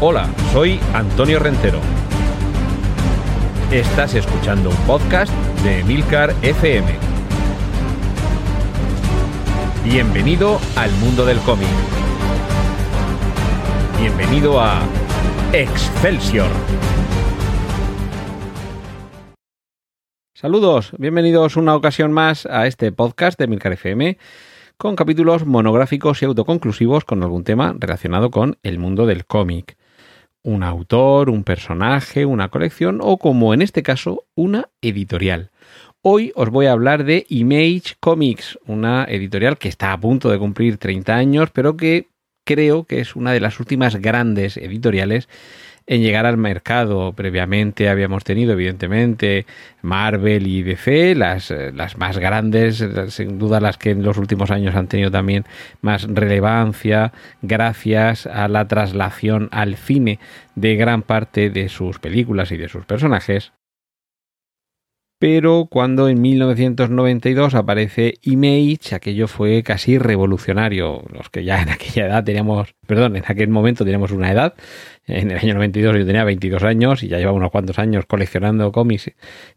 Hola, soy Antonio Rentero. Estás escuchando un podcast de Milcar FM. Bienvenido al mundo del cómic. Bienvenido a Excelsior. Saludos, bienvenidos una ocasión más a este podcast de Milcar FM con capítulos monográficos y autoconclusivos con algún tema relacionado con el mundo del cómic un autor, un personaje, una colección o como en este caso una editorial. Hoy os voy a hablar de Image Comics, una editorial que está a punto de cumplir 30 años, pero que creo que es una de las últimas grandes editoriales en llegar al mercado. Previamente habíamos tenido, evidentemente, Marvel y DC, las, las más grandes, sin duda las que en los últimos años han tenido también más relevancia, gracias a la traslación al cine de gran parte de sus películas y de sus personajes pero cuando en 1992 aparece Image, aquello fue casi revolucionario. Los que ya en aquella edad teníamos, perdón, en aquel momento teníamos una edad, en el año 92 yo tenía 22 años y ya llevaba unos cuantos años coleccionando cómics,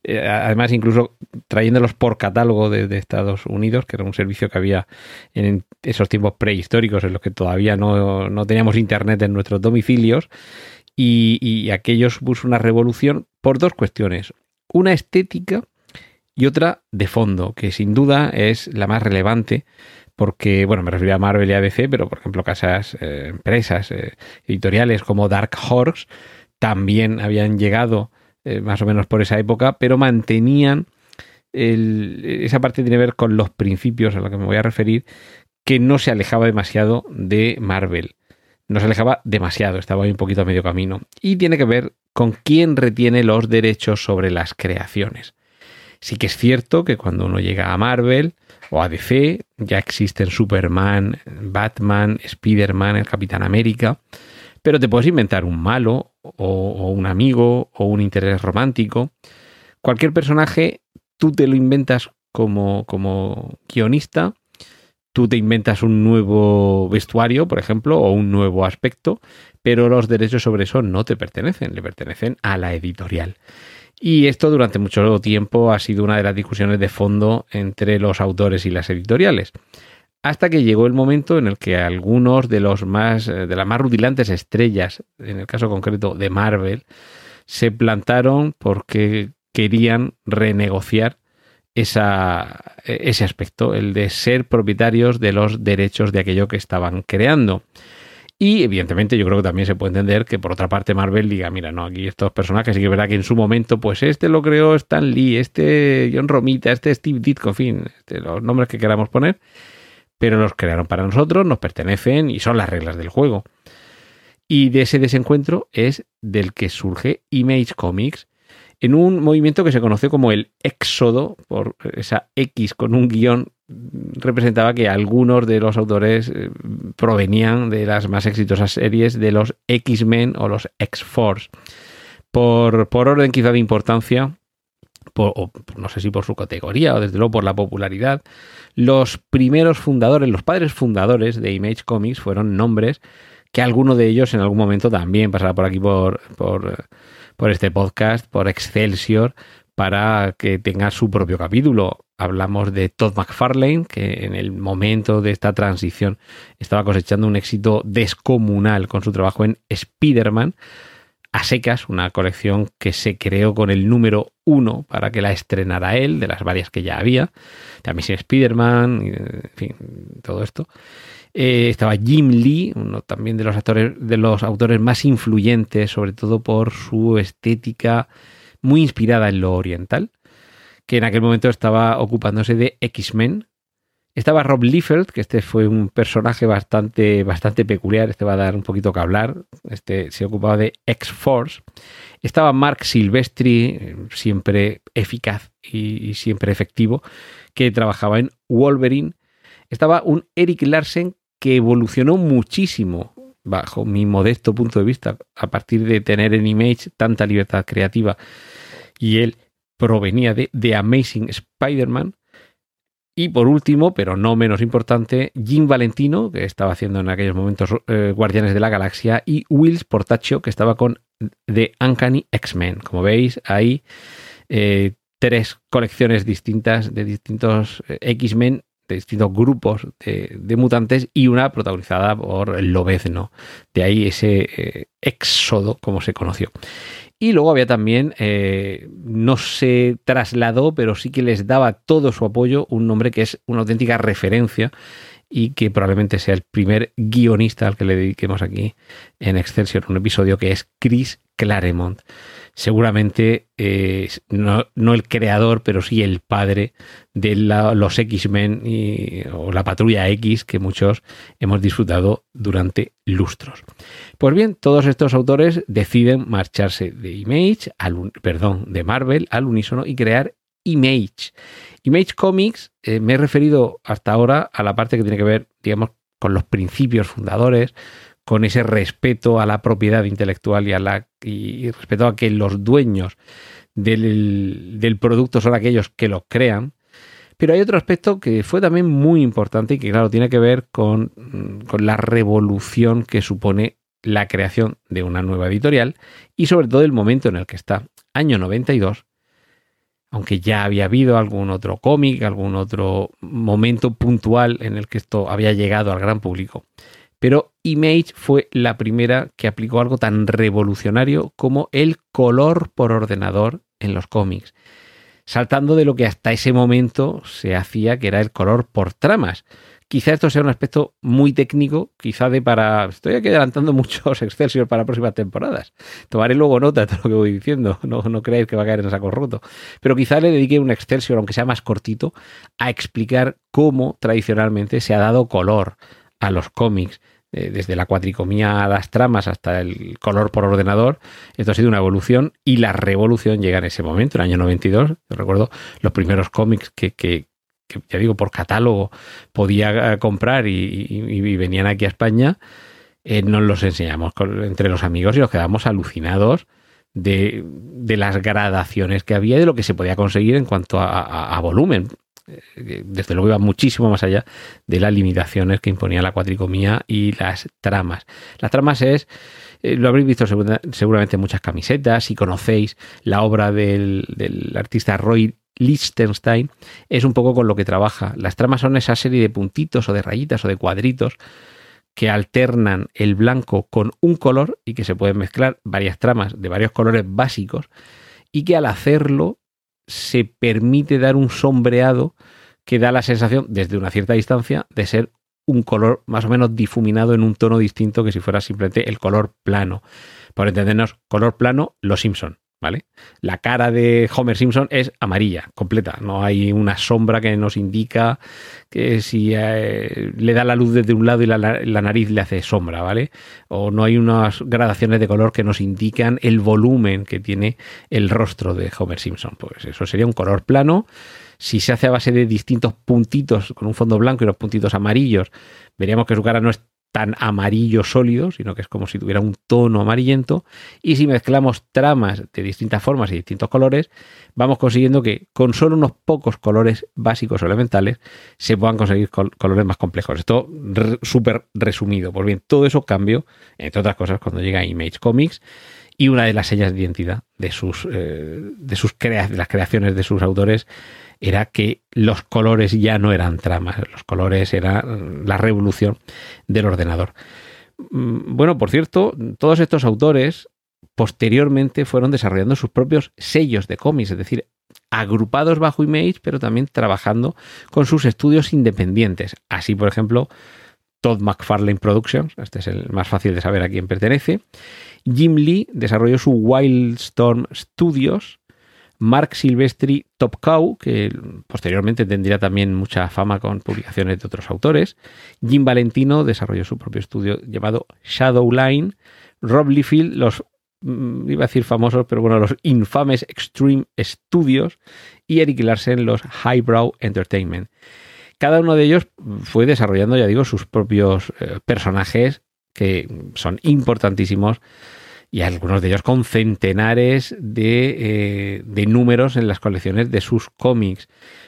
eh, además incluso trayéndolos por catálogo de, Estados Unidos, que era un servicio que había en esos tiempos prehistóricos en los que todavía no, no teníamos internet en nuestros domicilios. Y, y aquello supuso una revolución por dos cuestiones una estética y otra de fondo, que sin duda es la más relevante, porque, bueno, me refiero a Marvel y a DC, pero por ejemplo, casas, eh, empresas eh, editoriales como Dark Horse también habían llegado eh, más o menos por esa época, pero mantenían esa parte tiene que ver con los principios a los que me voy a referir, que no se alejaba demasiado de Marvel. No se alejaba demasiado, estaba un poquito a medio camino. Y tiene que ver con quién retiene los derechos sobre las creaciones. Sí que es cierto que cuando uno llega a Marvel o a DC, ya existen Superman, Batman, Spider-Man, el Capitán América, pero te puedes inventar un malo o, un amigo o un interés romántico. Cualquier personaje tú te lo inventas como, como guionista, tú te inventas un nuevo vestuario, por ejemplo, o un nuevo aspecto, pero los derechos sobre eso no te pertenecen, le pertenecen a la editorial. Y esto durante mucho tiempo ha sido una de las discusiones de fondo entre los autores y las editoriales. Hasta que llegó el momento en el que algunos de los más eh, de las más rutilantes estrellas, en el caso concreto de Marvel, se plantaron porque querían renegociar esa, ese aspecto, el de ser propietarios de los derechos de aquello que estaban creando. Y evidentemente yo creo que también se puede entender que por otra parte Marvel diga, mira, no, aquí estos personajes, sí que es verdad que en su momento, pues este lo creó Stan Lee, este John Romita, este Steve Ditko, en fin, este, los nombres que queramos poner, pero los crearon para nosotros, nos pertenecen y son las reglas del juego. Y de ese desencuentro es del que surge Image Comics, en un movimiento que se conoce como el éxodo, por esa X con un guion, representaba que algunos de los autores eh, provenían de las más exitosas series de los X-Men o los X-Force. Por, por orden quizá de importancia, no sé si por su categoría o desde luego por la popularidad, los primeros fundadores, los padres fundadores de Image Comics fueron nombres que alguno de ellos en algún momento también pasará por aquí por, por por este podcast, por Excelsior, para que tenga su propio capítulo. Hablamos de Todd McFarlane, que en el momento de esta transición estaba cosechando un éxito descomunal con su trabajo en Spider-Man. A secas, una colección que se creó con el número uno para que la estrenara él, de las varias que ya había. También sin Spider-Man, en fin, todo esto. Eh, estaba Jim Lee, uno también de los actores, de los autores más influyentes, sobre todo por su estética muy inspirada en lo oriental, que en aquel momento estaba ocupándose de X-Men. Estaba Rob Liefeld, que este fue un personaje bastante, bastante peculiar, este va a dar un poquito que hablar, este se ocupaba de X-Force. Estaba Mark Silvestri, siempre eficaz y siempre efectivo, que trabajaba en Wolverine. Estaba un Eric Larsen que evolucionó muchísimo bajo mi modesto punto de vista a partir de tener en Image tanta libertad creativa y él provenía de The Amazing Spider-Man Y por último, pero no menos importante, Jim Valentino, que estaba haciendo en aquellos momentos eh, Guardianes de la Galaxia, y Wills Portacho, que estaba con The Uncanny X-Men. Como veis, hay eh, tres colecciones distintas de distintos eh, X-Men, distintos grupos de, mutantes, y una protagonizada por Lobezno. De ahí ese éxodo, como se conoció. Y luego había también, eh, no se trasladó, pero sí que les daba todo su apoyo, un nombre que es una auténtica referencia y que probablemente sea el primer guionista al que le dediquemos aquí en Excelsior, un episodio que es Chris Claremont seguramente eh, no, el creador, pero sí el padre de los X-Men o la Patrulla X que muchos hemos disfrutado durante lustros. Pues bien, todos estos autores deciden marcharse de Image, al, perdón, de Marvel al unísono y crear Image. Image Comics, eh, me he referido hasta ahora a la parte que tiene que ver, digamos, con los principios fundadores, con ese respeto a la propiedad intelectual y, a la, respeto a que los dueños del, producto son aquellos que lo crean. Pero hay otro aspecto que fue también muy importante y que, claro, tiene que ver con, con la revolución que supone la creación de una nueva editorial y sobre todo el momento en el que está, año 92, aunque ya había habido algún otro cómic, algún otro momento puntual en el que esto había llegado al gran público. Pero Image fue la primera que aplicó algo tan revolucionario como el color por ordenador en los cómics, saltando de lo que hasta ese momento se hacía, que era el color por tramas. Quizá esto sea un aspecto muy técnico, quizá de para... Estoy aquí adelantando muchos Excelsior para próximas temporadas. Tomaré luego nota de lo que voy diciendo, no, no creáis que va a caer en saco roto. Pero quizá le dedique un Excelsior, aunque sea más cortito, a explicar cómo tradicionalmente se ha dado color a los cómics, eh, desde la cuatricomía a las tramas hasta el color por ordenador. Esto ha sido una evolución y la revolución llega en ese momento, en el año 92. Yo recuerdo los primeros cómics que, ya digo, por catálogo podía eh, comprar y, venían aquí a España. Eh, nos los enseñamos entre los amigos y nos quedamos alucinados de, las gradaciones que había y de lo que se podía conseguir en cuanto a volumen. Eh, desde luego iba muchísimo más allá de las limitaciones que imponía la cuatricomía y las tramas. Las tramas es, eh, lo habréis visto seguramente en muchas camisetas, si conocéis la obra del, del artista Roy Lichtenstein, es un poco con lo que trabaja. Las tramas son esa serie de puntitos o de rayitas o de cuadritos que alternan el blanco con un color y que se pueden mezclar varias tramas de varios colores básicos y que al hacerlo se permite dar un sombreado que da la sensación, desde una cierta distancia, de ser un color más o menos difuminado en un tono distinto que si fuera simplemente el color plano. Por entendernos, color plano, los Simpson. ¿Vale? La cara de Homer Simpson es amarilla, completa. No hay una sombra que nos indica que si eh, le da la luz desde un lado y la, la, nariz le hace sombra, ¿vale? O no hay unas gradaciones de color que nos indican el volumen que tiene el rostro de Homer Simpson. Pues eso sería un color plano. Si se hace a base de distintos puntitos con un fondo blanco y los puntitos amarillos, veríamos que su cara no es tan amarillo sólido, sino que es como si tuviera un tono amarillento. Y si mezclamos tramas de distintas formas y distintos colores, vamos consiguiendo que con solo unos pocos colores básicos o elementales se puedan conseguir colores más complejos. Esto súper resumido. Pues bien, todo eso cambió, entre otras cosas, cuando llega Image Comics. Y una de las señas de identidad de sus, eh, de sus de las creaciones de sus autores era que los colores ya no eran tramas, los colores era la revolución del ordenador. Mm, bueno, por cierto, todos estos autores posteriormente fueron desarrollando sus propios sellos de cómics, es decir, agrupados bajo Image, pero también trabajando con sus estudios independientes. Así, por ejemplo, Todd McFarlane Productions, este es el más fácil de saber a quién pertenece. Jim Lee desarrolló su Wildstorm Studios, Mark Silvestri Top Cow, que posteriormente tendría también mucha fama con publicaciones de otros autores. Jim Valentino desarrolló su propio estudio llamado Shadowline. Rob Liefeld, los mm, iba a decir famosos, pero bueno, los infames Extreme Studios y Eric Larsen, los Highbrow Entertainment. Cada uno de ellos fue desarrollando, ya digo, sus propios eh, personajes que son importantísimos y algunos de ellos con centenares de, eh, de números en las colecciones de sus cómics.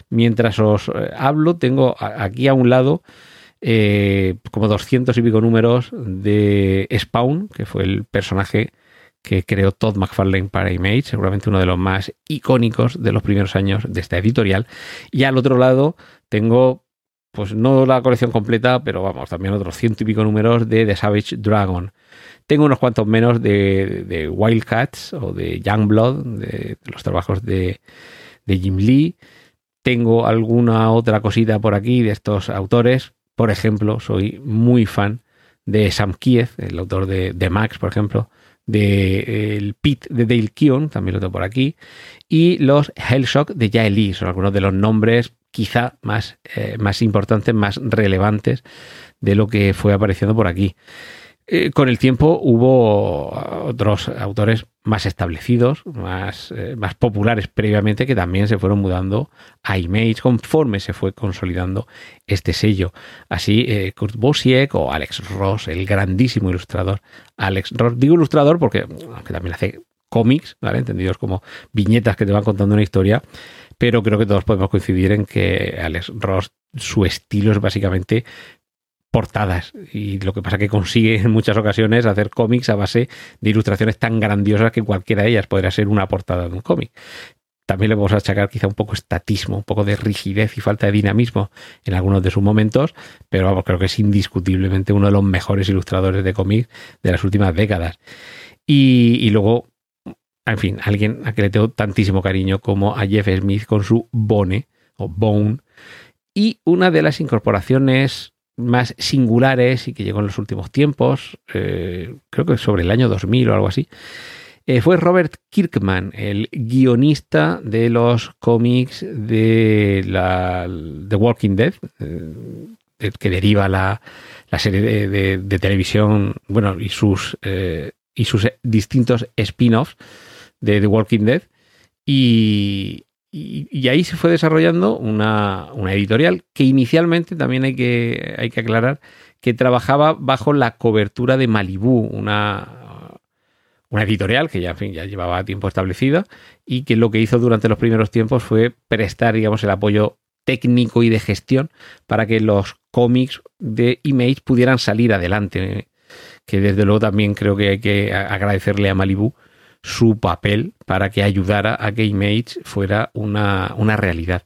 Mientras os eh, hablo, tengo aquí a un lado como 200 y pico números de Spawn, que fue el personaje que creó Todd McFarlane para Image, seguramente uno de los más icónicos de los primeros años de esta editorial. Y al otro lado tengo, pues no la colección completa, pero vamos, también otros ciento y pico números de The Savage Dragon. Tengo unos cuantos menos de, Wildcats o de Youngblood, de, los trabajos de, de Jim Lee. Tengo alguna otra cosita por aquí de estos autores. Por ejemplo, soy muy fan de Sam Kiev, el autor de, de Max, por ejemplo, de el Pit de Dale Keown, también lo tengo por aquí, y los Hellshock de Jae Lee, son algunos de los nombres quizá más, eh, más importantes, más relevantes de lo que fue apareciendo por aquí. Eh, con el tiempo hubo otros autores más establecidos, más, eh, más populares previamente, que también se fueron mudando a Image conforme se fue consolidando este sello. Así, Kurt Bosiek o Alex Ross, el grandísimo ilustrador Alex Ross. Digo ilustrador porque aunque también hace cómics, ¿vale? Entendidos como viñetas que te van contando una historia, pero creo que todos podemos coincidir en que Alex Ross, su estilo es básicamente portadas. Y lo que pasa que consigue en muchas ocasiones hacer cómics a base de ilustraciones tan grandiosas que cualquiera de ellas podría ser una portada de un cómic. También le vamos a achacar quizá un poco estatismo, un poco de rigidez y falta de dinamismo en algunos de sus momentos, pero vamos, creo que es indiscutiblemente uno de los mejores ilustradores de cómics de las últimas décadas. Y luego, en fin, alguien a que le tengo tantísimo cariño como a Jeff Smith con su Bone o Bone. Y una de las incorporaciones más singulares y que llegó en los últimos tiempos, eh, creo que sobre el año 2000 o algo así, eh, fue Robert Kirkman, el guionista de los cómics de la The Walking Dead, eh, que deriva la, serie de, de, televisión, bueno, y sus, y sus distintos spin-offs de The Walking Dead. Y, y, ahí se fue desarrollando una, una, editorial que inicialmente también hay que, hay que aclarar que trabajaba bajo la cobertura de Malibu, una, una editorial que ya, en fin, ya llevaba tiempo establecida y que lo que hizo durante los primeros tiempos fue prestar, digamos, el apoyo técnico y de gestión para que los cómics de Image pudieran salir adelante. Que desde luego también creo que hay que agradecerle a Malibu su papel para que ayudara a que Image fuera una, una realidad.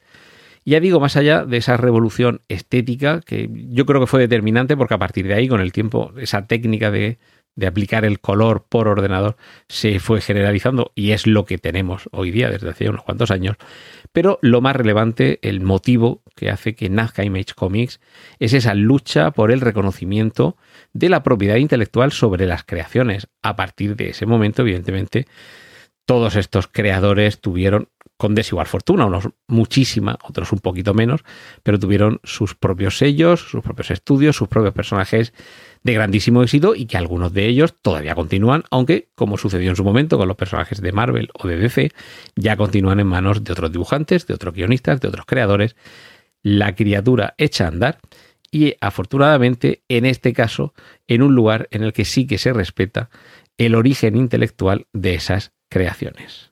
Ya digo, más allá de esa revolución estética, que yo creo que fue determinante porque a partir de ahí, con el tiempo, esa técnica de, de aplicar el color por ordenador se fue generalizando y es lo que tenemos hoy día desde hace unos cuantos años. Pero lo más relevante, el motivo que hace que nazca Image Comics es esa lucha por el reconocimiento de la propiedad intelectual sobre las creaciones. A partir de ese momento, evidentemente, todos estos creadores tuvieron con desigual fortuna, unos muchísima, otros un poquito menos, pero tuvieron sus propios sellos, sus propios estudios, sus propios personajes de grandísimo éxito y que algunos de ellos todavía continúan, aunque, como sucedió en su momento con los personajes de Marvel o de DC, ya continúan en manos de otros dibujantes, de otros guionistas, de otros creadores. La criatura echa a andar y afortunadamente en este caso en un lugar en el que sí que se respeta el origen intelectual de esas creaciones.